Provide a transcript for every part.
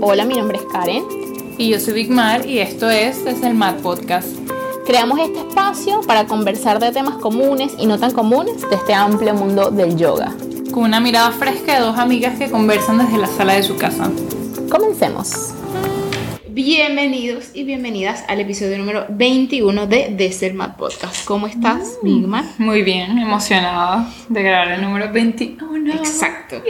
Hola, mi nombre es Karen. Y yo soy Big Mar y esto es Desde el Mar Podcast. Creamos este espacio para conversar de temas comunes y no tan comunes de este amplio mundo del yoga. Con una mirada fresca de dos amigas que conversan desde la sala de su casa. Comencemos. Bienvenidos y bienvenidas al episodio número 21 de Desert Mad Podcast. ¿Cómo estás, Mm. Bigman? Muy bien, emocionada de grabar el número 21. Exacto.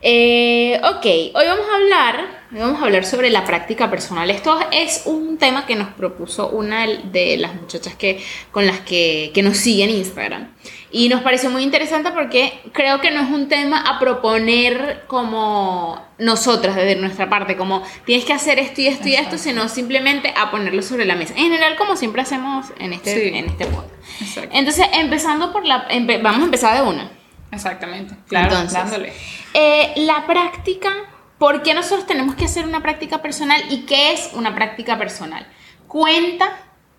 Eh, ok, hoy vamos a hablar, hoy vamos a hablar sobre la práctica personal. Esto es un tema que nos propuso una de las muchachas que, con las que, que nos sigue en Instagram. Y nos pareció muy interesante porque creo que no es un tema a proponer como nosotras desde nuestra parte, como tienes que hacer esto y esto y esto, sino simplemente a ponerlo sobre la mesa. En general, como siempre hacemos en este, Sí. en este podcast. Exacto. Entonces, empezando por la... empe- vamos a empezar de una. Exactamente. Claro, Entonces, dándole. Eh, la práctica, ¿por qué nosotros tenemos que hacer una práctica personal y qué es una práctica personal? Cuenta,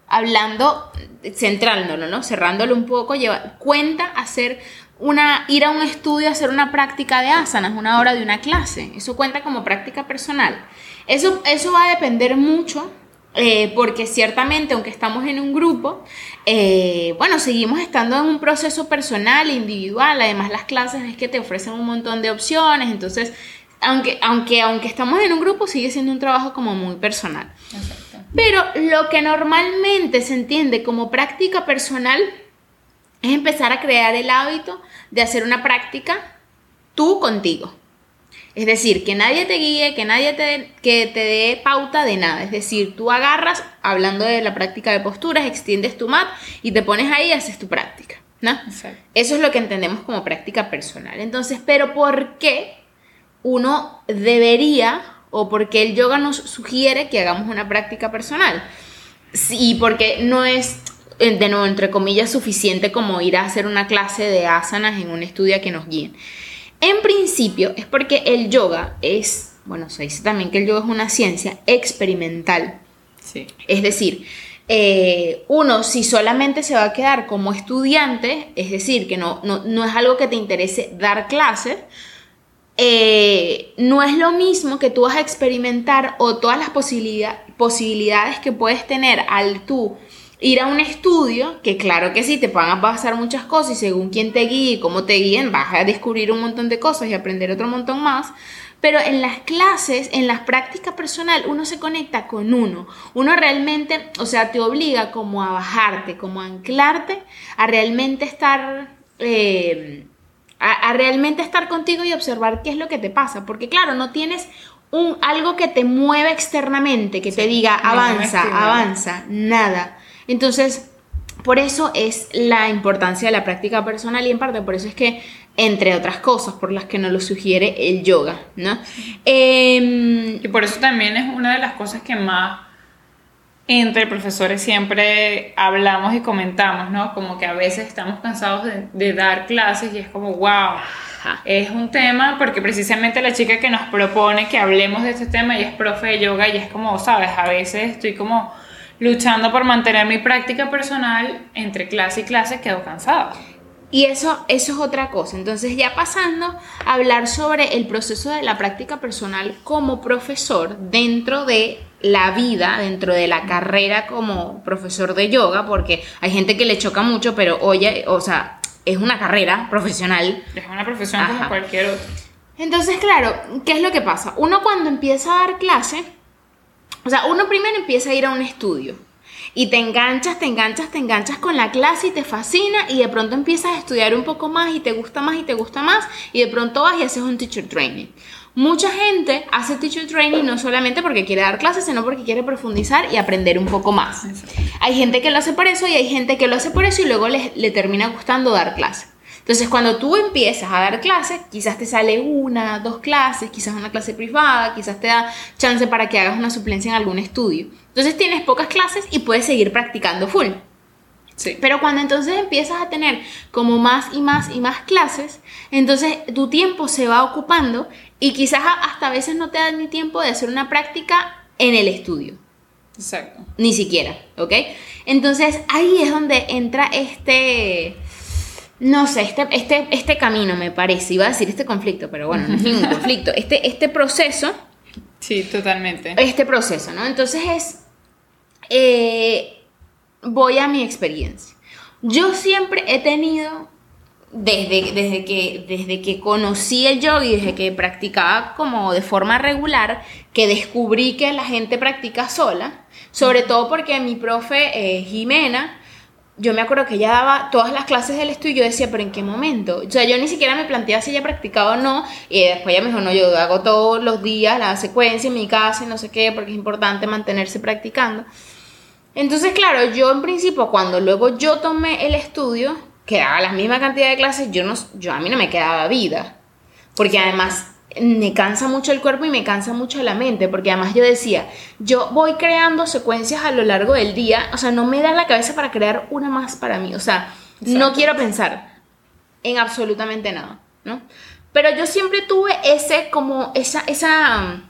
hablando, centrándolo, ¿no? Cerrándolo un poco, lleva, cuenta hacer una, ir a un estudio a hacer una práctica de asanas, una hora de una clase. Eso cuenta como práctica personal. Eso, eso va a depender mucho eh, porque ciertamente, aunque estamos en un grupo, eh, bueno, seguimos estando en un proceso personal, individual. Además, las clases es que te ofrecen un montón de opciones. Entonces, aunque, aunque, aunque estamos en un grupo, sigue siendo un trabajo como muy personal. Exacto. Pero lo que normalmente se entiende como práctica personal es empezar a crear el hábito de hacer una práctica tú contigo. Es decir, que nadie te guíe, que nadie te, que te dé pauta de nada. Es decir, tú agarras, hablando de la práctica de posturas, extiendes tu mat y te pones ahí y haces tu práctica. ¿no? Exacto. Eso es lo que entendemos como práctica personal. Entonces, pero ¿por qué uno debería o por qué el yoga nos sugiere que hagamos una práctica personal? Sí, porque no es, eh, de nuevo, entre comillas, suficiente como ir a hacer una clase de asanas en un estudio a que nos guíen. En principio es porque el yoga es, bueno, se dice también que el yoga es una ciencia experimental. Sí. Es decir, eh, uno si solamente se va a quedar como estudiante, es decir, que no, no, no es algo que te interese dar clases, eh, no es lo mismo que tú vas a experimentar o todas las posibilidad- posibilidades que puedes tener al tú ir a un estudio, que claro que sí, te van a pasar muchas cosas y según quién te guíe y cómo te guíen, vas a descubrir un montón de cosas y aprender otro montón más. Pero en las clases, en las prácticas personal, uno se conecta con uno. Uno realmente, o sea, te obliga como a bajarte, como a anclarte, a realmente estar... eh, a, a realmente estar contigo y observar qué es lo que te pasa. Porque claro, no tienes un, algo que te mueva externamente, que te diga avanza, avanza, nada. Entonces, por eso es la importancia de la práctica personal y en parte por eso es que, entre otras cosas, por las que nos lo sugiere el yoga, ¿no? Em, Y por eso también es una de las cosas que más entre profesores siempre hablamos y comentamos, ¿no? Como que a veces estamos cansados de, de dar clases y es como, wow, Ajá. es un tema, porque precisamente la chica que nos propone que hablemos de este tema y es profe de yoga y es como, sabes, a veces estoy como luchando por mantener mi práctica personal entre clase y clase, quedo cansada. Y eso, eso es otra cosa. Entonces, ya pasando a hablar sobre el proceso de la práctica personal como profesor dentro de la vida, dentro de la carrera como profesor de yoga, porque hay gente que le choca mucho, pero oye, o sea, es una carrera profesional. Es una profesión Ajá. como cualquier otra. Entonces, claro, ¿qué es lo que pasa? Uno cuando empieza a dar clase, o sea, uno primero empieza a ir a un estudio y te enganchas, te enganchas, te enganchas con la clase y te fascina y de pronto empiezas a estudiar un poco más y te gusta más y te gusta más y de pronto vas y haces un teacher training. Mucha gente hace teacher training no solamente porque quiere dar clases, sino porque quiere profundizar y aprender un poco más. Hay gente que lo hace por eso y hay gente que lo hace por eso y luego le, termina gustando dar clase. Entonces, cuando tú empiezas a dar clases, quizás te sale una, dos clases, quizás una clase privada, quizás te da chance para que hagas una suplencia en algún estudio. Entonces, tienes pocas clases y puedes seguir practicando full. Sí. Pero cuando entonces empiezas a tener como más y más y más clases, entonces tu tiempo se va ocupando y quizás hasta a veces no te da ni tiempo de hacer una práctica en el estudio. Exacto. Ni siquiera, ¿ok? Entonces ahí es donde entra este, no sé, este, este, este camino me parece, iba a decir este conflicto, pero bueno, no es ningún conflicto, este, este proceso Sí, totalmente. Este proceso, ¿no? Entonces es, eh, voy a mi experiencia. Yo siempre he tenido, desde, desde, que, desde que conocí el yoga y desde que practicaba como de forma regular, que descubrí que la gente practica sola, sobre todo porque mi profe eh, Jimena, yo me acuerdo que ella daba todas las clases del estudio y yo decía, pero ¿en qué momento? O sea, yo ni siquiera me planteaba si ella practicaba o no. Y después ella me dijo, no, yo hago todos los días la secuencia en mi casa y no sé qué, porque es importante mantenerse practicando. Entonces, claro, yo en principio, cuando luego yo tomé el estudio, que daba la misma cantidad de clases, yo, no, yo a mí no me quedaba vida. Porque además me cansa mucho el cuerpo y me cansa mucho la mente, porque además yo decía, yo voy creando secuencias a lo largo del día, o sea, no me da la cabeza para crear una más para mí, o sea, no quiero pensar en absolutamente nada, ¿no? Pero yo siempre tuve ese, como, esa, esa,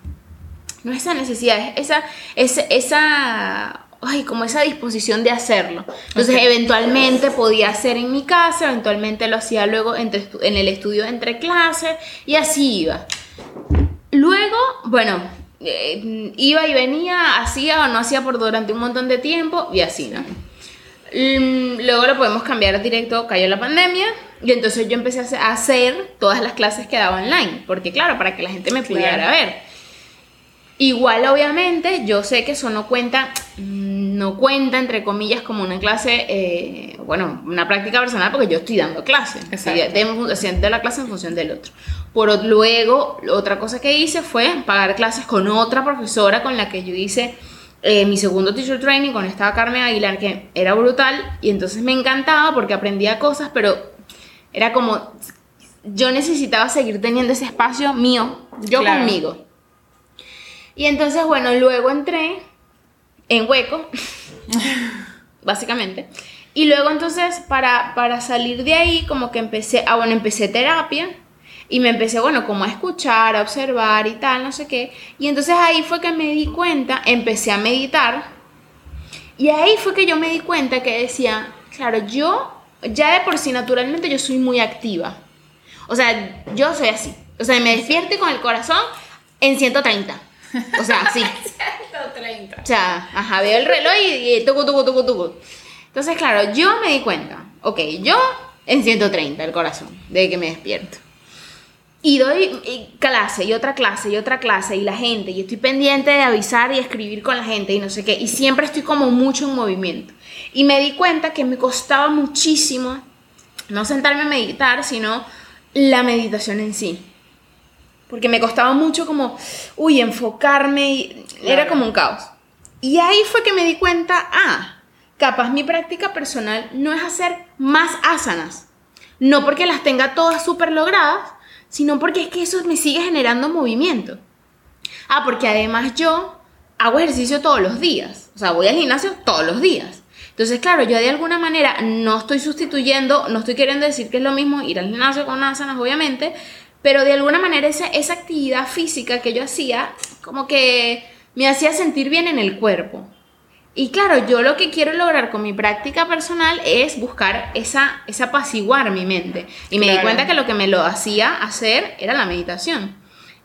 no esa necesidad, esa, esa, esa ay, como esa disposición de hacerlo. Entonces, eventualmente podía hacer en mi casa, eventualmente lo hacía luego entre, en el estudio entre clases y así iba. Luego, bueno, eh, iba y venía, hacía o no hacía por durante un montón de tiempo y así, ¿no? Mm, luego lo podemos cambiar directo, cayó la pandemia y entonces yo empecé a hacer todas las clases que daba online, porque claro, para que la gente me pudiera ver. Igual, obviamente, yo sé que eso no cuenta, no cuenta, entre comillas, como una clase, eh, bueno, una práctica personal, porque yo estoy dando clase. Haciendo la clase en función del otro. Por luego, otra cosa que hice fue pagar clases con otra profesora con la que yo hice eh, mi segundo teacher training, con esta Carmen Aguilar, que era brutal, y entonces me encantaba porque aprendía cosas, pero era como, yo necesitaba seguir teniendo ese espacio mío, yo conmigo. Y entonces, bueno, luego entré en hueco, básicamente. Y luego entonces, para, para salir de ahí, como que empecé, ah, bueno, empecé terapia. Y me empecé, bueno, como a escuchar, a observar y tal, no sé qué. Y entonces ahí fue que me di cuenta, empecé a meditar. Y ahí fue que yo me di cuenta que decía, claro, yo ya de por sí naturalmente yo soy muy activa. O sea, yo soy así. O sea, me despierto con el corazón en 130. O sea, sí. 130. O sea, ajá, veo el reloj y, y tucu, tucu, tucu, tucu. Entonces, claro, yo me di cuenta, ok, yo en 130 el corazón, de que me despierto. Y doy clase y otra clase y otra clase y la gente, y estoy pendiente de avisar y escribir con la gente y no sé qué, y siempre estoy como mucho en movimiento. Y me di cuenta que me costaba muchísimo no sentarme a meditar, sino la meditación en sí porque me costaba mucho como, uy, enfocarme, y era como un caos. Y ahí fue que me di cuenta, ah, capaz mi práctica personal no es hacer más asanas, no porque las tenga todas súper logradas, sino porque es que eso me sigue generando movimiento. Ah, porque además yo hago ejercicio todos los días, o sea, voy al gimnasio todos los días. Entonces, claro, yo de alguna manera no estoy sustituyendo, no estoy queriendo decir que es lo mismo ir al gimnasio con asanas, obviamente, pero de alguna manera esa, esa actividad física que yo hacía, como que me hacía sentir bien en el cuerpo. Y claro, yo lo que quiero lograr con mi práctica personal es buscar esa, esa apaciguar mi mente. Y me di cuenta que lo que me lo hacía hacer era la meditación.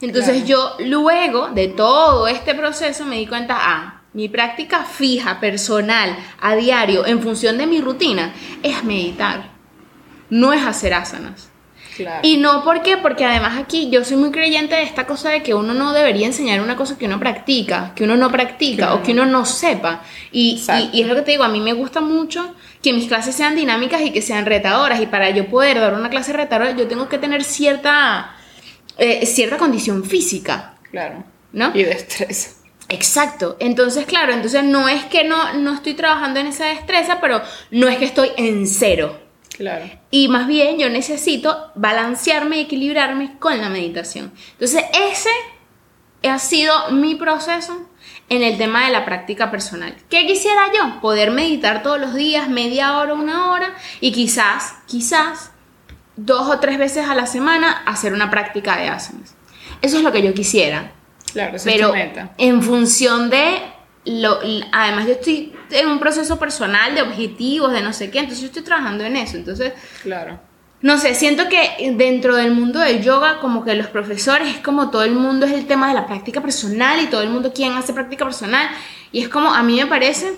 Entonces yo luego de todo este proceso me di cuenta, ah, mi práctica fija, personal, a diario, en función de mi rutina, es meditar. No es hacer asanas. Y no, ¿por qué? Porque además aquí yo soy muy creyente de esta cosa de que uno no debería enseñar una cosa que uno practica, que uno no practica o que uno no sepa. Y, y, es lo que te digo, a mí me gusta mucho que mis clases sean dinámicas y que sean retadoras. Y para yo poder dar una clase retadora, yo tengo que tener cierta, eh, cierta condición física. Claro. ¿No? Y destreza. Exacto. Entonces, claro, entonces no es que no, no estoy trabajando en esa destreza, pero no es que estoy en cero. Claro. Y más bien yo necesito balancearme y equilibrarme con la meditación. Entonces ese ha sido mi proceso en el tema de la práctica personal. ¿Qué quisiera yo? Poder meditar todos los días, media hora, una hora, y quizás, quizás, dos o tres veces a la semana hacer una práctica de asanas. Eso es lo que yo quisiera. Claro, Pero en función de lo, además yo estoy en un proceso personal de objetivos, de no sé qué, entonces yo estoy trabajando en eso, entonces... Claro. no sé, siento que dentro del mundo del yoga, como que los profesores es como todo el mundo es el tema de la práctica personal y todo el mundo quien hace práctica personal. Y es como, a mí me parece,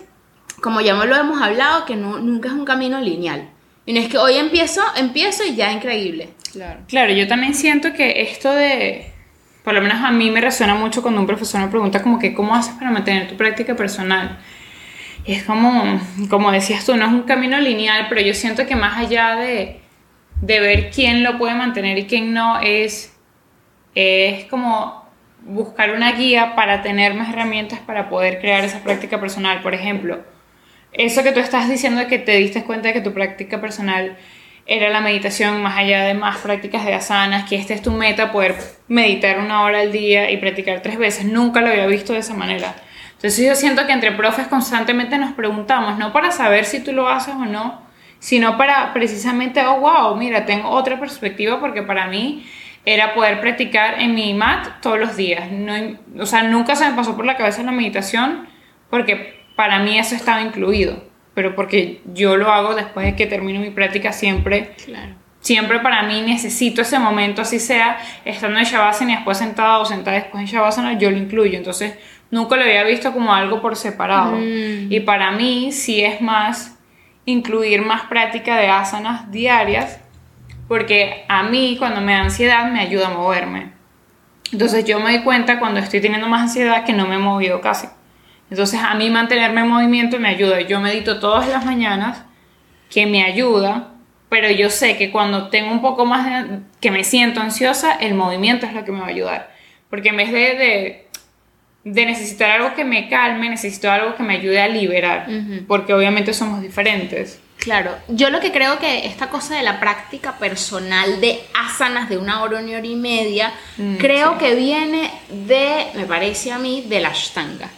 como ya lo hemos hablado, que no, nunca es un camino lineal. Y no es que hoy empiezo, empiezo y ya es increíble. Claro. Claro, yo también siento que esto de, por lo menos a mí me resuena mucho cuando un profesor me pregunta como que, ¿cómo haces para mantener tu práctica personal? Y es como, como decías tú, no es un camino lineal, pero yo siento que más allá de de ver quién lo puede mantener y quién no, es, es como buscar una guía para tener más herramientas para poder crear esa práctica personal. Por ejemplo, eso que tú estás diciendo de que te diste cuenta de que tu práctica personal era la meditación más allá de más prácticas de asanas, que esta es tu meta, poder meditar una hora al día y practicar tres veces. Nunca lo había visto de esa manera. Entonces yo siento que entre profes constantemente nos preguntamos, no para saber si tú lo haces o no, sino para precisamente, oh, wow, mira, tengo otra perspectiva porque para mí era poder practicar en mi mat todos los días. No, o sea, nunca se me pasó por la cabeza la meditación porque para mí eso estaba incluido, pero porque yo lo hago después de que termino mi práctica siempre. Claro. Siempre para mí necesito ese momento, así sea estando en Shavasana y después sentada o sentada después en Shavasana, yo lo incluyo. Entonces, nunca lo había visto como algo por separado. Mm. Y para mí sí es más incluir más práctica de asanas diarias, porque a mí cuando me da ansiedad me ayuda a moverme. Entonces yo me doy cuenta cuando estoy teniendo más ansiedad que no me he movido casi. Entonces a mí mantenerme en movimiento me ayuda. Yo medito todas las mañanas, que me ayuda, pero yo sé que cuando tengo un poco más de, que me siento ansiosa, el movimiento es lo que me va a ayudar. Porque en vez de, de de necesitar algo que me calme, necesito algo que me ayude a liberar, porque obviamente somos diferentes. Claro, yo lo que creo que esta cosa de la práctica personal de asanas de una hora, una hora y media, Mm, creo que viene de, me parece a mí, de la Ashtanga.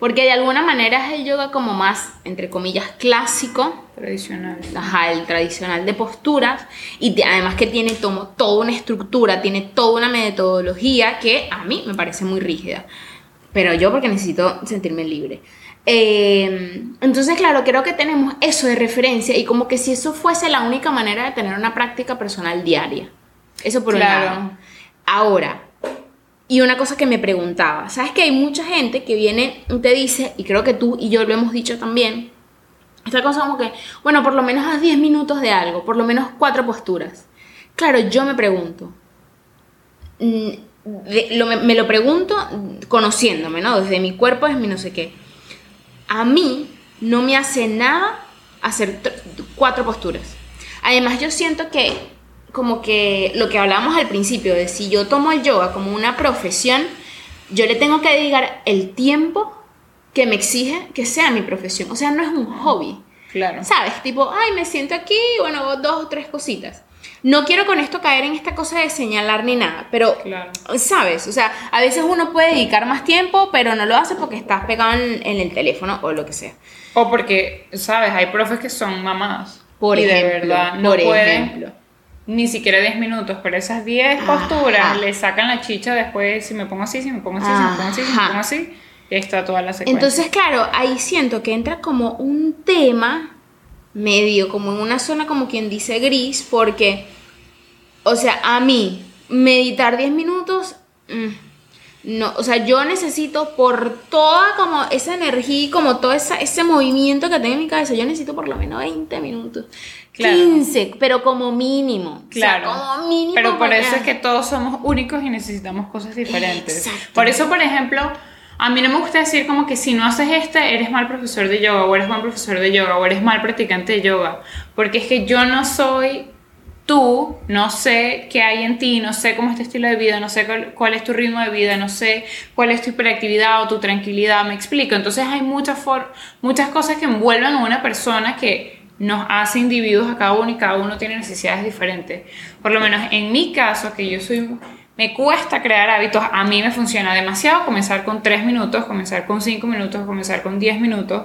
Porque de alguna manera es el yoga como más, entre comillas, clásico, Tradicional. ajá, el tradicional de posturas, y además que tiene tomo- toda una estructura, tiene toda una metodología que a mí me parece muy rígida. Pero yo porque necesito sentirme libre. Eh, entonces, claro, creo que tenemos eso de referencia y como que si eso fuese la única manera de tener una práctica personal diaria. Eso por Claro. un lado. Ahora, y una cosa que me preguntaba, ¿sabes que hay mucha gente que viene y te dice, y creo que tú y yo lo hemos dicho también, esta cosa como que, bueno, por lo menos haz 10 minutos de algo, por lo menos cuatro posturas. Claro, yo me pregunto, mm, de- lo- me, me lo pregunto conociéndome, ¿no? Desde mi cuerpo, desde mi no sé qué. A mí no me hace nada hacer tr- cuatro posturas. Además, yo siento que, como que lo que hablábamos al principio, de si yo tomo el yoga como una profesión, yo le tengo que dedicar el tiempo que me exige que sea mi profesión. O sea, no es un hobby. Claro. ¿Sabes? Tipo, ay, me siento aquí, bueno, dos o tres cositas. No quiero con esto caer en esta cosa de señalar ni nada, pero, Claro. ¿sabes? O sea, a veces uno puede dedicar más tiempo, pero no lo hace porque estás pegado en, en el teléfono o lo que sea. O porque, ¿sabes? Hay profes que son mamás. Por y ejemplo, de verdad no por pueden ejemplo. Ni siquiera 10 minutos, pero esas 10 Ajá. posturas le sacan la chicha después, si me pongo así, si me pongo así, si me pongo así, si me pongo así, está toda la secuencia. Entonces, claro, ahí siento que entra como un tema medio, como en una zona como quien dice gris, porque, o sea, a mí, meditar 10 minutos, mm, no, o sea, yo necesito por toda como esa energía y como todo esa, ese movimiento que tengo en mi cabeza, yo necesito por lo menos 20 minutos. Claro. 15, pero como mínimo. Claro. O sea, como mínimo. Pero por eso es que todos somos únicos y necesitamos cosas diferentes. Exacto. Por eso, por ejemplo, a mí no me gusta decir como que si no haces este, eres mal profesor de yoga, o eres buen profesor de yoga, o eres mal practicante de yoga. Porque es que yo no soy tú, no sé qué hay en ti, no sé cómo es tu estilo de vida, no sé cuál, es tu ritmo de vida, no sé cuál es tu hiperactividad o tu tranquilidad, me explico. Entonces hay muchas, for- muchas cosas que envuelven a una persona que nos hace individuos a cada uno y cada uno tiene necesidades diferentes. Por lo menos en mi caso, que yo soy, me cuesta crear hábitos, a mí me funciona demasiado comenzar con 3 minutos, comenzar con 5 minutos, comenzar con 10 minutos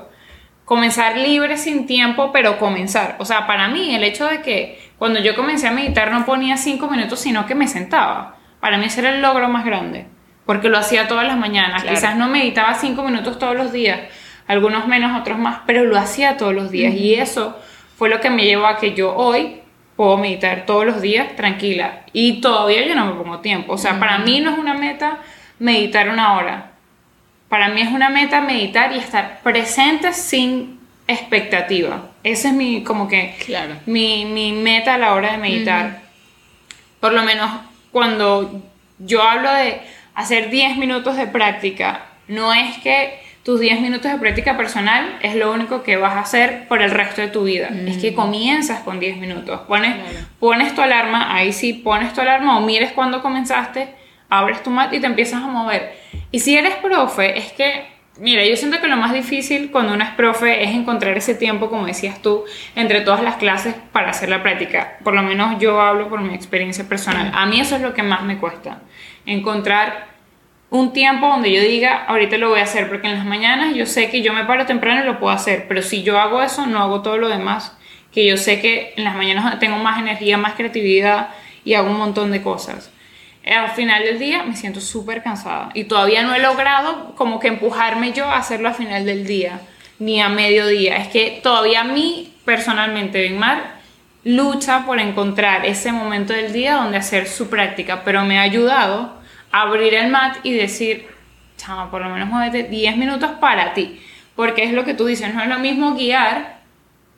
comenzar libre sin tiempo, pero comenzar. O sea, para mí el hecho de que cuando yo comencé a meditar no ponía cinco minutos, sino que me sentaba. Para mí ese era el logro más grande, porque lo hacía todas las mañanas. Claro. Quizás no meditaba cinco minutos todos los días, algunos menos, otros más, pero lo hacía todos los días. Y eso fue lo que me llevó a que yo hoy puedo meditar todos los días tranquila. Y todavía yo no me pongo tiempo. O sea, para mí no es una meta meditar una hora. Para mí es una meta meditar y estar presente sin expectativa. Ese es mi, como que, Claro. mi, mi meta a la hora de meditar. Por lo menos cuando yo hablo de hacer 10 minutos de práctica, no es que tus 10 minutos de práctica personal es lo único que vas a hacer por el resto de tu vida. Es que comienzas con 10 minutos. Pones, Claro. pones tu alarma, ahí sí pones tu alarma o mires cuando comenzaste, abres tu mat y te empiezas a mover. Y si eres profe, es que, mira, yo siento que lo más difícil cuando uno es profe es encontrar ese tiempo, como decías tú, entre todas las clases para hacer la práctica. Por lo menos yo hablo por mi experiencia personal. A mí eso es lo que más me cuesta. Encontrar un tiempo donde yo diga, ahorita lo voy a hacer, porque en las mañanas yo sé que yo me paro temprano y lo puedo hacer, pero si yo hago eso, no hago todo lo demás, que yo sé que en las mañanas tengo más energía, más creatividad y hago un montón de cosas. Eh, Al final del día me siento súper cansada y todavía no he logrado como que empujarme yo a hacerlo al final del día, ni a mediodía. Es que todavía a mí, personalmente, Benmar, lucha por encontrar ese momento del día donde hacer su práctica, pero me ha ayudado a abrir el mat y decir, chama, por lo menos muévete 10 minutos para ti, porque es lo que tú dices, no es lo mismo guiar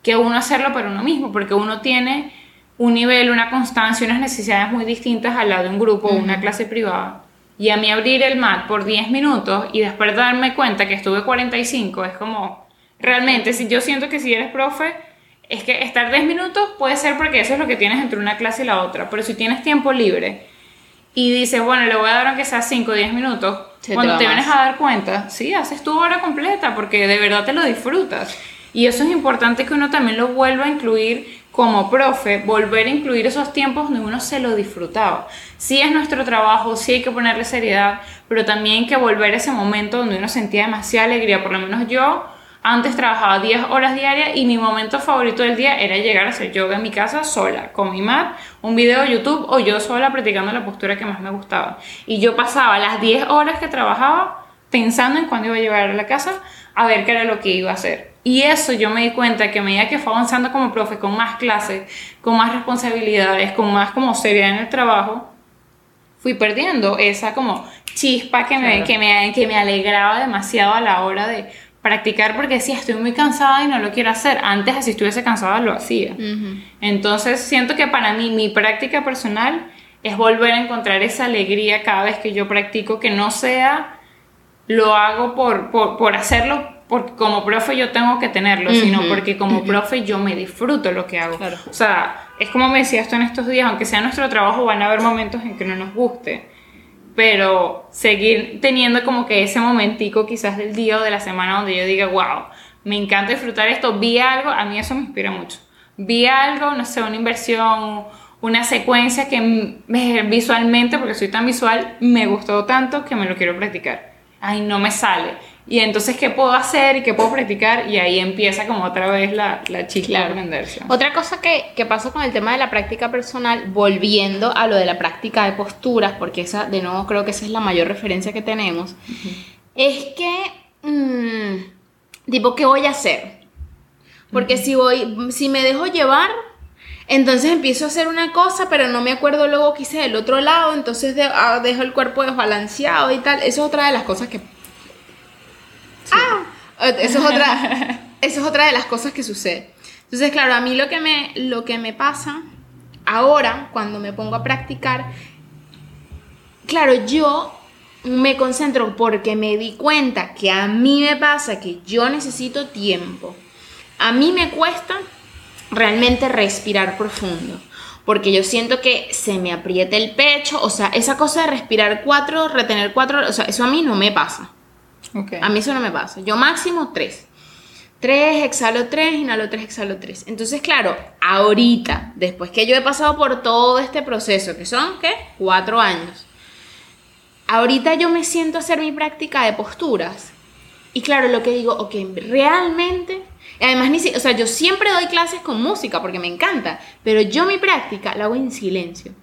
que uno hacerlo para uno mismo, porque uno tiene un nivel, una constancia, unas necesidades muy distintas al lado de un grupo o una clase privada. Y a mí abrir el mat por 10 minutos y después darme cuenta que estuve 45 es como, realmente, si yo siento que si eres profe, es que estar 10 minutos puede ser porque eso es lo que tienes entre una clase y la otra, pero si tienes tiempo libre y dices, bueno, le voy a dar aunque sea 5 o 10 minutos, Se te cuando te, vienes más. a dar cuenta, sí, haces tu hora completa porque de verdad te lo disfrutas. Y eso es importante que uno también lo vuelva a incluir como profe, volver a incluir esos tiempos donde uno se lo disfrutaba. Sí es nuestro trabajo, sí hay que ponerle seriedad, pero también hay que volver a ese momento donde uno sentía demasiada alegría. Por lo menos yo antes trabajaba 10 horas diarias y mi momento favorito del día era llegar a hacer yoga en mi casa sola, con mi mat, un video de YouTube o yo sola practicando la postura que más me gustaba. Y yo pasaba las 10 horas que trabajaba pensando en cuándo iba a llegar a la casa a ver qué era lo que iba a hacer. Y eso yo me di cuenta que a medida que fue avanzando como profe, con más clases, con más responsabilidades, con más como seriedad en el trabajo, fui perdiendo esa como chispa que me, Claro. que me, que me alegraba demasiado a la hora de practicar porque decía, estoy muy cansada y no lo quiero hacer. Antes, si estuviese cansada, lo hacía. Entonces, siento que para mí, mi práctica personal es volver a encontrar esa alegría cada vez que yo practico, que no sea lo hago por, por, por hacerlo, porque como profe yo tengo que tenerlo, sino Ujú, porque como profe yo me disfruto lo que hago. Claro. O sea, es como me decías tú en estos días, aunque sea nuestro trabajo, van a haber momentos en que no nos guste, pero seguir teniendo como que ese momentico quizás del día o de la semana donde yo diga, wow, me encanta disfrutar esto, vi algo, a mí eso me inspira mucho. Vi algo, no sé, una inversión, una secuencia que visualmente, porque soy tan visual, me gustó tanto que me lo quiero practicar. Ay, no me sale. Y entonces, ¿qué puedo hacer y qué puedo practicar? Y ahí empieza como otra vez la, la chispa Claro. de aprenderse. Otra cosa que, que pasa con el tema de la práctica personal, volviendo a lo de la práctica de posturas, porque esa, de nuevo, creo que esa es la mayor referencia que tenemos, es que, mm, tipo, ¿qué voy a hacer? Porque si voy, si me dejo llevar, entonces empiezo a hacer una cosa, pero no me acuerdo luego que hice del otro lado, entonces de- ah, dejo el cuerpo desbalanceado y tal. Eso es otra de las cosas que Ah, eso es otra, eso es otra de las cosas que sucede. Entonces, claro, a mí lo que me, lo que me pasa ahora, cuando me pongo a practicar, claro, yo me concentro porque me di cuenta que a mí me pasa que yo necesito tiempo. A mí me cuesta realmente respirar profundo. Porque yo siento que se me aprieta el pecho, o sea, esa cosa de respirar cuatro, retener cuatro, o sea, eso a mí no me pasa. A mí eso no me pasa. Yo máximo tres. Tres, exhalo tres, inhalo tres, exhalo tres. Entonces, claro, ahorita, después que yo he pasado por todo este proceso, que son, ¿qué? Cuatro años. Ahorita yo me siento a hacer mi práctica de posturas. Y claro, lo que digo, ok, realmente... Además, ni o sea, yo siempre doy clases con música porque me encanta, pero yo mi práctica la hago en silencio.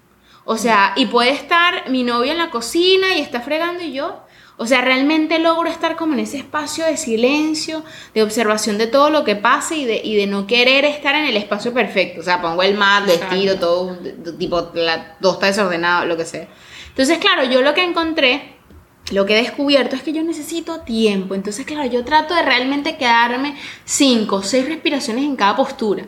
O sea, y puede estar mi novio en la cocina y está fregando y yo. O sea, realmente logro estar como en ese espacio de silencio, de observación de todo lo que pasa y de, y de no querer estar en el espacio perfecto. O sea, pongo el mat, vestido, todo, tipo, la, todo está desordenado, lo que sea. Entonces, claro, yo lo que encontré, lo que he descubierto es que yo necesito tiempo. Entonces, claro, yo trato de realmente quedarme cinco o seis respiraciones en cada postura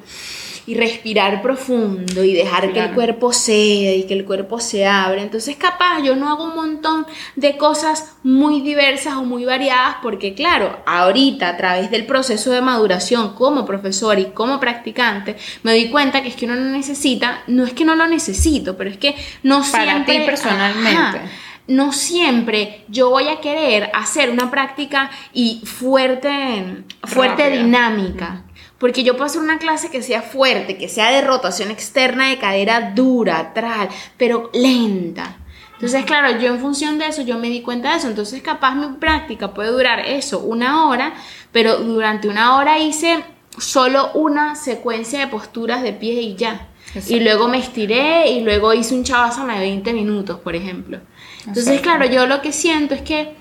y respirar profundo y dejar que el cuerpo ceda y que el cuerpo se abra. Entonces, capaz yo no hago un montón de cosas muy diversas o muy variadas porque, claro, ahorita a través del proceso de maduración como profesor y como practicante, me doy cuenta que es que uno no necesita, no es que no lo necesito, pero es que no Para siempre... ti personalmente. no siempre yo voy a querer hacer una práctica y fuerte, fuerte Rápida. dinámica. Porque yo puedo hacer una clase que sea fuerte, que sea de rotación externa de cadera dura, tral, pero lenta. Entonces, claro, yo en función de eso, yo me di cuenta de eso. Entonces, capaz mi práctica puede durar eso, una hora, pero durante una hora hice solo una secuencia de posturas de pie y ya. Exacto. Y luego me estiré y luego hice un chavasana de 20 minutos, por ejemplo. Entonces, Exacto. claro, yo lo que siento es que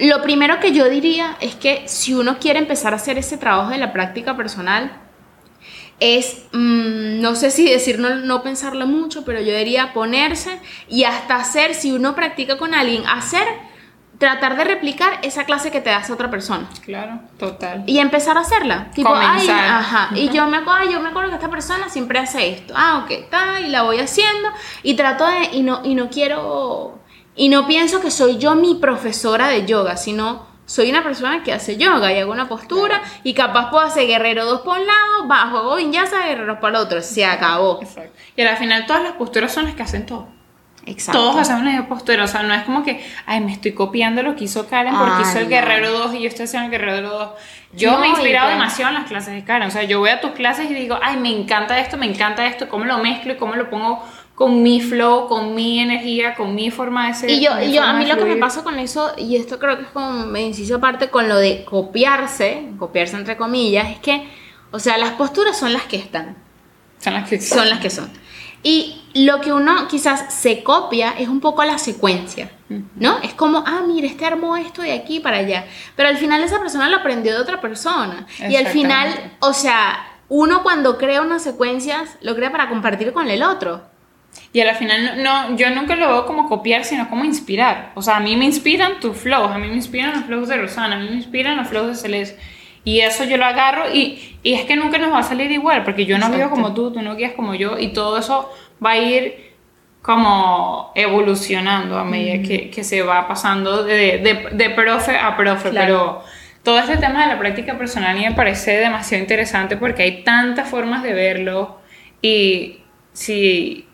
lo primero que yo diría es que si uno quiere empezar a hacer ese trabajo de la práctica personal, es, mm, no sé si decir no, no pensarlo mucho, pero yo diría ponerse y hasta hacer, si uno practica con alguien, hacer, tratar de replicar esa clase que te hace otra persona. Claro, total. Y empezar a hacerla. Tipo, ay. Y yo me acuerdo, yo me acuerdo que esta persona siempre hace esto. Ah, ok, está, y la voy haciendo. Y trato de, y no, y no quiero, y no pienso que soy yo mi profesora de yoga, sino soy una persona que hace yoga y hago una postura y capaz puedo hacer guerrero 2 por un lado, bajo, hago vinyasa, guerrero para el otro. Se acabó. Exacto. Y al final todas las posturas son las que hacen todo. Exacto. Todos la misma postura, o sea, no es como que, ay, me estoy copiando lo que hizo Karen porque Ay, hizo el no. Guerrero 2 y yo estoy haciendo el Guerrero 2. Yo No, me he inspirado y demasiado en las clases de Karen, o sea, yo voy a tus clases y digo, ay, me encanta esto, me encanta esto, cómo lo mezclo y cómo lo pongo con mi flow, con mi energía, con mi forma de ser. Y yo, yo a mí lo que me pasa con eso, y esto creo que es como me inciso aparte con lo de copiarse, copiarse entre comillas, es que, o sea, las posturas son las que están, Son las que son las que son. Y lo que uno quizás se copia es un poco la secuencia, ¿no? Es como, ah, mira, este armó esto de aquí para allá. Pero al final esa persona lo aprendió de otra persona. Y al final, o sea, uno cuando crea unas secuencias, lo crea para compartir con el otro. Y al final, no, no, yo nunca lo veo como copiar, sino como inspirar. O sea, a mí me inspiran tus flows, a mí me inspiran los flows de Rosana, a mí me inspiran los flows de Celeste. Y eso yo lo agarro y, y es que nunca nos va a salir igual, porque yo no vivo Exacto. como tú, tú no guías como yo, y todo eso va a ir como evolucionando a medida que, que se va pasando de, de, de profe a profe. Claro. Pero todo este tema de la práctica personal me parece demasiado interesante porque hay tantas formas de verlo y si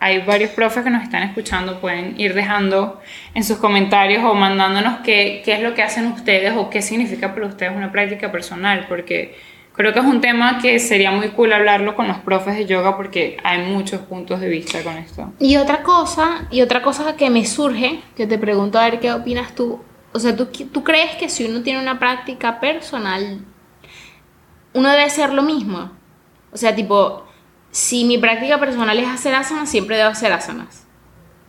hay varios profes que nos están escuchando, pueden ir dejando en sus comentarios o mandándonos qué, qué es lo que hacen ustedes o qué significa para ustedes una práctica personal, porque creo que es un tema que sería muy cool hablarlo con los profes de yoga porque hay muchos puntos de vista con esto. Y otra cosa, y otra cosa que me surge, que te pregunto a ver qué opinas tú. O sea, ¿tú, ¿tú crees que si uno tiene una práctica personal, uno debe hacer lo mismo? O sea, tipo, si mi práctica personal es hacer asanas, siempre debo hacer asanas.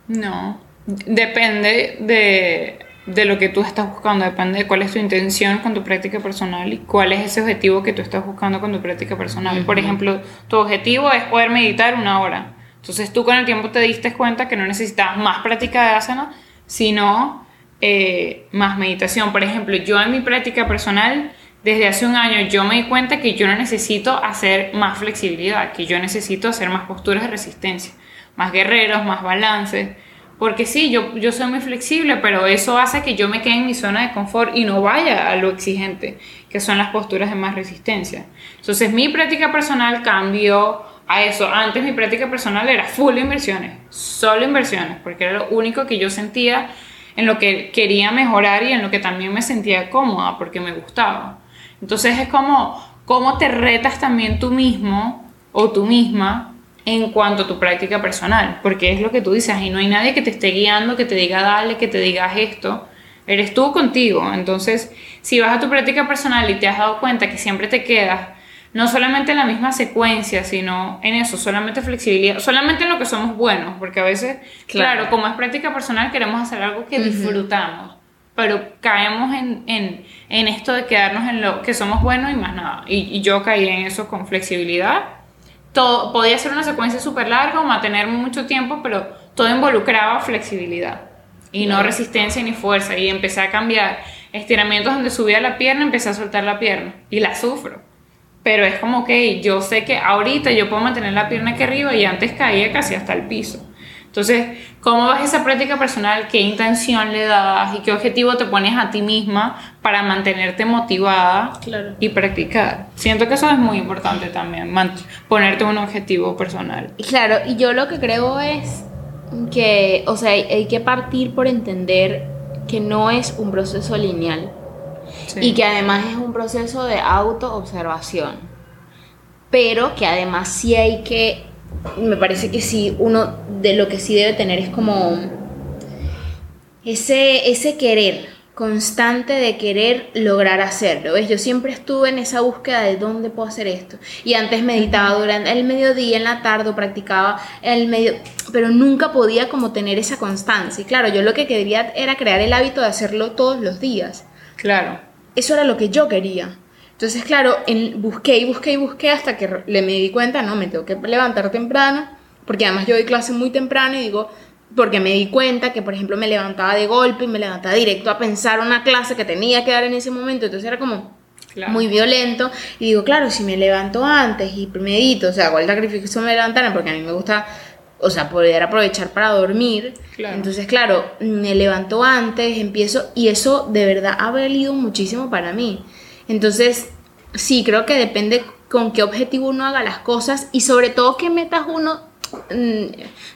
No, depende de, de lo que tú estás buscando, depende de cuál es tu intención con tu práctica personal y cuál es ese objetivo que tú estás buscando con tu práctica personal. Por ejemplo, tu objetivo es poder meditar una hora. Entonces tú con el tiempo te diste cuenta que no necesitabas más práctica de asana, sino eh, más meditación. Por ejemplo, yo en mi práctica personal, desde hace un año, yo me di cuenta que yo no necesito hacer más flexibilidad, que yo necesito hacer más posturas de resistencia, más guerreros, más balances. Porque sí, yo, yo soy muy flexible, pero eso hace que yo me quede en mi zona de confort y no vaya a lo exigente, que son las posturas de más resistencia. Entonces mi práctica personal cambió a eso. Antes mi práctica personal era full inversiones, solo inversiones, porque era lo único que yo sentía en lo que quería mejorar y en lo que también me sentía cómoda, porque me gustaba. Entonces es como, cómo te retas también tú mismo o tú misma en cuanto a tu práctica personal, porque es lo que tú dices, y no hay nadie que te esté guiando, que te diga dale, que te digas esto, eres tú contigo. Entonces, si vas a tu práctica personal y te has dado cuenta que siempre te quedas no solamente en la misma secuencia, sino en eso, solamente flexibilidad, solamente en lo que somos buenos, porque a veces, claro, como es práctica personal, queremos hacer algo que disfrutamos, pero caemos en, en, en, esto de quedarnos en lo que somos buenos y más nada. Y, y yo caí en eso con flexibilidad. Todo, podía ser una secuencia súper larga o mantenerme mucho tiempo, pero todo involucraba flexibilidad y no resistencia ni fuerza. Y empecé a cambiar estiramientos donde subía la pierna, empecé a soltar la pierna y la sufro. Pero es como que yo sé que ahorita yo puedo mantener la pierna aquí arriba y antes caía casi hasta el piso. Entonces, ¿cómo vas esa práctica personal? ¿Qué intención le das y qué objetivo te pones a ti misma para mantenerte motivada y practicar? Siento que eso es muy importante también, ponerte un objetivo personal. Claro, y yo lo que creo es que, o sea, hay que partir por entender que no es un proceso lineal y que además es un proceso de autoobservación, pero que además sí hay que, me parece que sí, uno de lo que sí debe tener es como ese, ese querer constante de querer lograr hacerlo. ¿ves? Yo siempre estuve en esa búsqueda de dónde puedo hacer esto. Y antes meditaba durante el mediodía, en la tarde, practicaba el medio, pero nunca podía como tener esa constancia. Y claro, yo lo que quería era crear el hábito de hacerlo todos los días. Claro. Eso era lo que yo quería. Entonces, claro, en, busqué y busqué y busqué hasta que le me di cuenta, no, me tengo que levantar temprano, porque además yo doy clase muy temprano y digo, porque me di cuenta que, por ejemplo, me levantaba de golpe y me levantaba directo a pensar una clase que tenía que dar en ese momento, entonces era como muy violento. Y digo, claro, si me levanto antes y medito, o sea, hago el sacrificio me levantaran, porque a mí me gusta, o sea, poder aprovechar para dormir. Entonces, claro, me levanto antes, empiezo, y eso de verdad ha valido muchísimo para mí. Entonces, sí, creo que depende con qué objetivo uno haga las cosas y sobre todo qué metas uno Mm,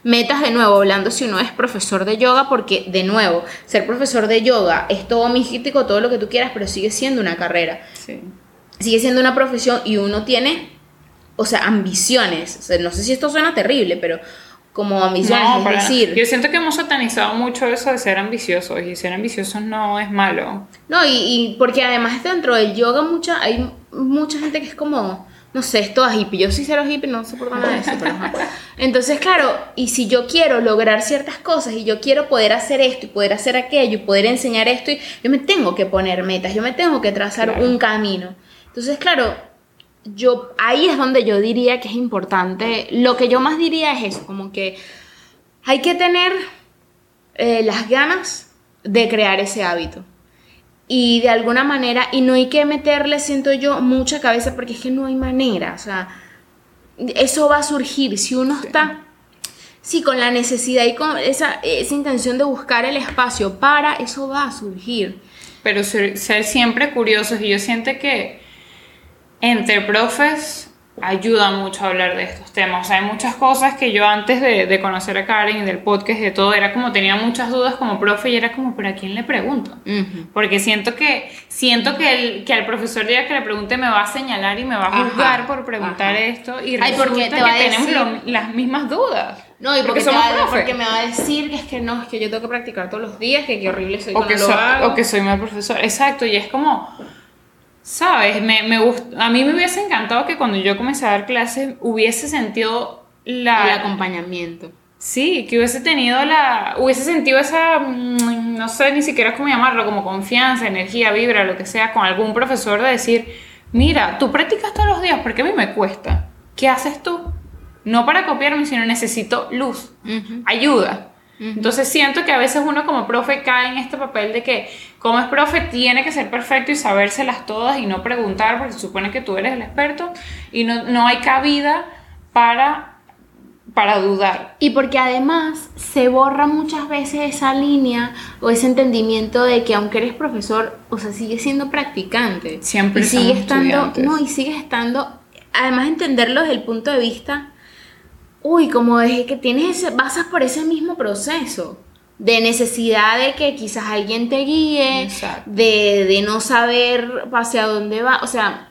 metas de nuevo, hablando si uno es profesor de yoga, porque de nuevo, ser profesor de yoga es todo místico, todo lo que tú quieras, pero sigue siendo una carrera. Sigue siendo una profesión y uno tiene, o sea, ambiciones. no sé si esto suena terrible, pero como ambiciones, es decir... Yo siento que hemos satanizado mucho eso de ser ambiciosos y ser ambiciosos no es malo. No, y, y porque además dentro del yoga mucha, hay mucha gente que es como no sé, es toda hippie. Yo sí cero hippie, no sé por nada de eso, pero Entonces, claro, y si yo quiero lograr ciertas cosas y yo quiero poder hacer esto y poder hacer aquello y poder enseñar esto, yo me tengo que poner metas, yo me tengo que trazar un camino. Entonces, claro, yo ahí es donde yo diría que es importante. Lo que yo más diría es eso, como que hay que tener eh, las ganas de crear ese hábito y de alguna manera, y no hay que meterle, siento yo, mucha cabeza porque es que no hay manera, o sea, eso va a surgir si uno está, sí, con la necesidad y con esa, esa intención de buscar el espacio para, eso va a surgir. Pero ser, ser siempre curiosos y yo siento que entre profes ayuda mucho a hablar de estos temas. O sea, hay muchas cosas que yo antes de, de, conocer a Karen y del podcast de todo, era como tenía muchas dudas como profe y era como, ¿pero a quién le pregunto? Porque siento que, siento que, el, que al profesor día que le pregunte me va a señalar y me va a juzgar por preguntar esto y Ay, porque te va que tenemos las mismas dudas. No, y porque, porque, va, porque, me va a decir que es que no, es que yo tengo que practicar todos los días, que qué horrible soy o que O que soy mal profesor. Exacto, y es como ¿Sabes? Me, me a mí me hubiese encantado que cuando yo comencé a dar clases hubiese sentido la... El acompañamiento. Sí, que hubiese tenido la... Hubiese sentido esa... Mm, no sé ni siquiera cómo llamarlo, como confianza, energía, vibra, lo que sea, con algún profesor de decir, mira, tú practicas todos los días, porque a mí me cuesta. ¿Qué haces tú? No para copiarme, sino necesito luz, ayuda. Entonces siento que a veces uno como profe cae en este papel de que como es profe tiene que ser perfecto y sabérselas todas y no preguntar porque se supone que tú eres el experto y no, no hay cabida para para dudar. Y porque además se borra muchas veces esa línea o ese entendimiento de que aunque eres profesor, o sea, sigues siendo practicante. Siempre y sigue estando, no, y sigues estando, además entenderlo desde el punto de vista uy, como es que tienes ese, pasas por ese mismo proceso de necesidad de que quizás alguien te guíe, de, de, no saber hacia dónde va, o sea,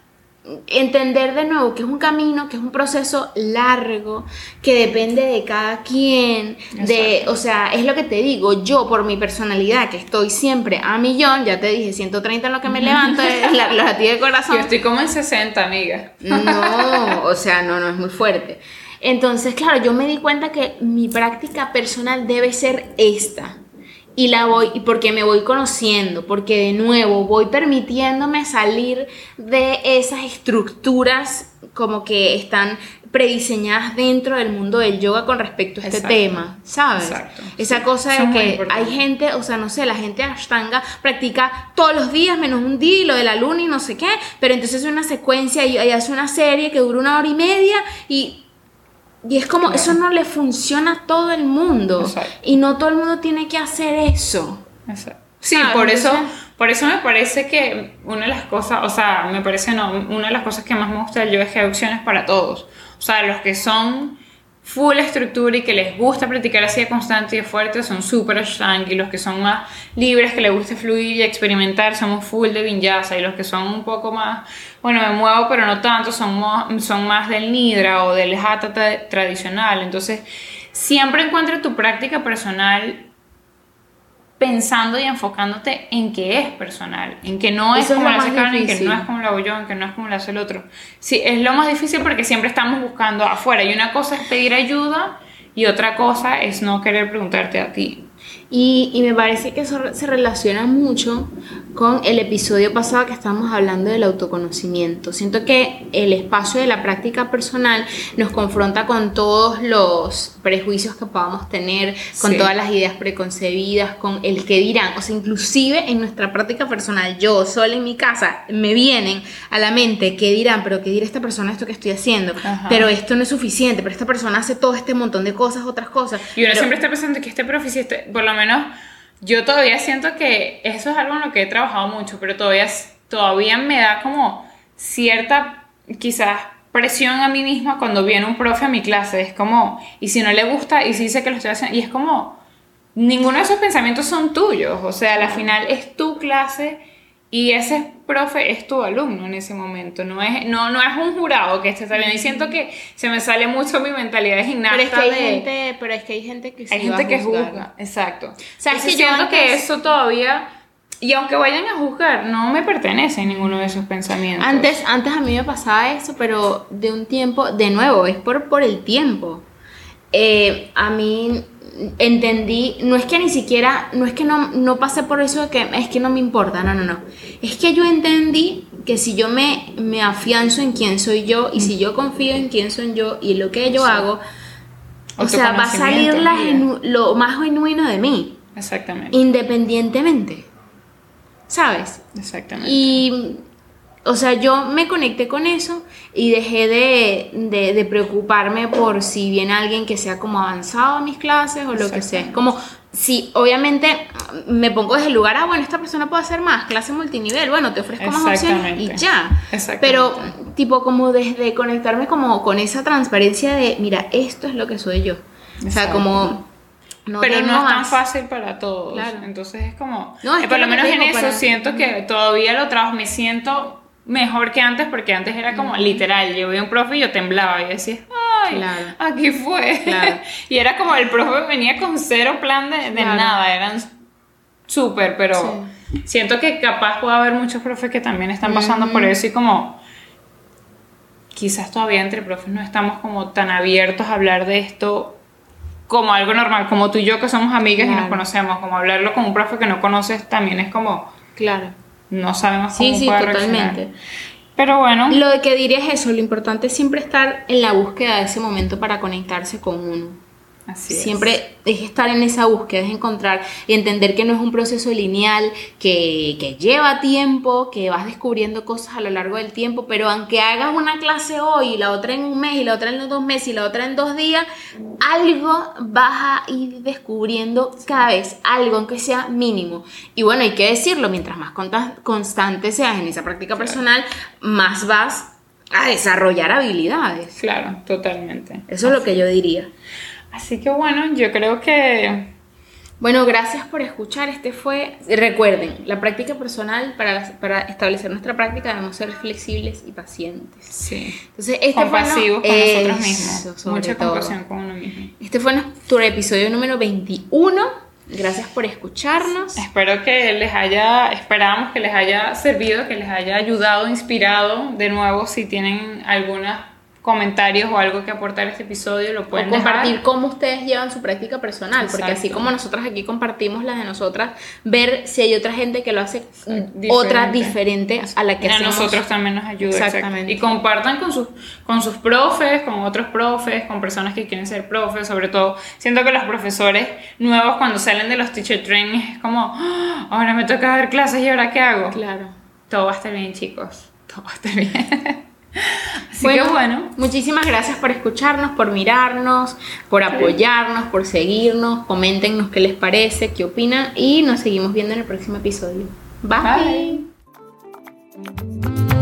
entender de nuevo que es un camino, que es un proceso largo, que depende de cada quien, de, o sea, es lo que te digo, yo por mi personalidad, que estoy siempre a millón, ya te dije, 130 en lo que me levanto, es la, los de corazón. Yo estoy como en 60, amiga. No, o sea, no, no es muy fuerte. Entonces, claro, yo me di cuenta que mi práctica personal debe ser esta y la voy y porque me voy conociendo, porque de nuevo voy permitiéndome salir de esas estructuras como que están prediseñadas dentro del mundo del yoga con respecto a este tema, ¿sabes? Exacto. Esa cosa de que hay gente, o sea, no sé, la gente Ashtanga practica todos los días menos un día y lo de la luna y no sé qué, pero entonces es una secuencia y, y hace una serie que dura una hora y media y y es como, eso no le funciona a todo el mundo. Y no todo el mundo tiene que hacer eso. Sí, por eso, por eso me parece que una de las cosas, o sea, me parece no, una de las cosas que más me gusta del yoga es que hay opciones para todos. O sea, los que son full estructura y que les gusta practicar así de constante y de fuerte son súper ashtanga y los que son más libres, que les gusta fluir y experimentar, somos full de vinyasa y los que son un poco más, bueno, me muevo pero no tanto, son, son más del nidra o del hatha tradicional. Entonces, siempre encuentra tu práctica personal pensando y enfocándote en que es personal, en que no es como la hace en que no es como la hago yo, en que no es como la hace el otro. Sí, es lo más difícil porque siempre estamos buscando afuera y una cosa es pedir ayuda y otra cosa es no querer preguntarte a ti. Y, y, me parece que eso se relaciona mucho con el episodio pasado que estábamos hablando del autoconocimiento. Siento que el espacio de la práctica personal nos confronta con todos los prejuicios que podamos tener, con todas las ideas preconcebidas, con el que dirán. O sea, inclusive en nuestra práctica personal, yo sola en mi casa, me vienen a la mente qué dirán, pero qué dirá esta persona esto que estoy haciendo, pero esto no es suficiente, pero esta persona hace todo este montón de cosas, otras cosas. Y uno siempre está pensando que este profe, este, por lo menos yo todavía siento que eso es algo en lo que he trabajado mucho, pero todavía, todavía me da como cierta, quizás, presión a mí misma cuando viene un profe a mi clase. Es como, y si no le gusta, y si dice que lo estoy haciendo, y es como, ninguno de esos pensamientos son tuyos. O sea, al final es tu clase y ese profe es tu alumno en ese momento, no es, no, no es un jurado que esté saliendo. Y siento que se me sale mucho mi mentalidad de gimnasta. Pero es que hay, gente, pero es que hay gente que Hay gente que juzga, exacto. O sea, es que siento que eso todavía... Y aunque vayan a juzgar, no me pertenece ninguno de esos pensamientos. Antes, antes a mí me pasaba eso, pero de un tiempo, de nuevo, es por, por el tiempo. Eh, a mí entendí, no es que ni siquiera, no es que no, no pasé por eso de que es que no me importa, no, no, no. Es que yo entendí que si yo me, me afianzo en quién soy yo y si yo confío en quién soy yo y lo que yo hago, o sea, va a salir lo más genuino de mí. Exactamente. Independientemente. ¿Sabes? Exactamente. Y o sea, yo me conecté con eso y dejé de, preocuparme por si viene alguien que sea como avanzado en mis clases o lo que sea. Es como, si obviamente me pongo desde el lugar, ah, bueno, esta persona puede hacer más, clase multinivel, bueno, te ofrezco más opciones y ya. Pero tipo como desde conectarme como con esa transparencia de, mira, esto es lo que soy yo. O sea, como... No pero no es tan fácil para todos. Claro. Entonces es como, no, eh, por lo menos en eso siento que todavía lo trabajo, me siento mejor que antes porque antes era como literal, yo vi un profe y yo temblaba y decía, ay, aquí fue. y era como el profe venía con cero plan de, nada, eran súper, pero siento que capaz puede haber muchos profes que también están pasando por eso y como quizás todavía entre profes no estamos como tan abiertos a hablar de esto como algo normal, como tú y yo que somos amigas y nos conocemos, como hablarlo con un profe que no conoces también es como... Claro no sabemos cómo sí, sí, totalmente. Pero bueno. Lo que diría es eso, lo importante es siempre estar en la búsqueda de ese momento para conectarse con uno. Siempre es. estar en esa búsqueda, es encontrar y entender que no es un proceso lineal, que, que, lleva tiempo, que vas descubriendo cosas a lo largo del tiempo, pero aunque hagas una clase hoy y la otra en un mes y la otra en dos meses y la otra en dos días, algo vas a ir descubriendo cada vez, algo aunque sea mínimo. Y bueno, hay que decirlo, mientras más constante seas en esa práctica personal, más vas a desarrollar habilidades. Claro, totalmente. Eso es lo que yo diría. Así que bueno, yo creo que Bueno, gracias por escuchar. Este fue, recuerden, la práctica personal para, para establecer nuestra práctica debemos ser flexibles y pacientes. Sí. Entonces, este Compasivos fue, con nosotros mismos. Mucha todo. compasión con uno mismo. Este fue nuestro episodio número 21. Gracias por escucharnos. Espero que les haya, esperamos que les haya servido, que les haya ayudado, inspirado. De nuevo, si tienen algunos comentarios o algo que aportar a este episodio, lo O pueden compartir dejar. cómo ustedes llevan su práctica personal, porque así Exacto. como nosotras aquí compartimos las de nosotras, ver si hay otra gente que lo hace mm, Diferente. otra diferente a la que a hacemos. nosotros también nos ayuda. exacto. Exactamente. Y compartan con sus, con sus profes, con otros profes, con personas que quieren ser profes. Sobre todo, siento que los profesores nuevos cuando salen de los teacher trainings es como, "Ah, ahora me toca dar clases y ahora qué hago. Claro. Todo va a estar bien, chicos. Todo va a estar bien. Así Bueno, que bueno. muchísimas gracias por escucharnos, por mirarnos, por apoyarnos, por seguirnos. Coméntenos qué les parece, qué opinan y nos seguimos viendo en el próximo episodio. Bye. Bye.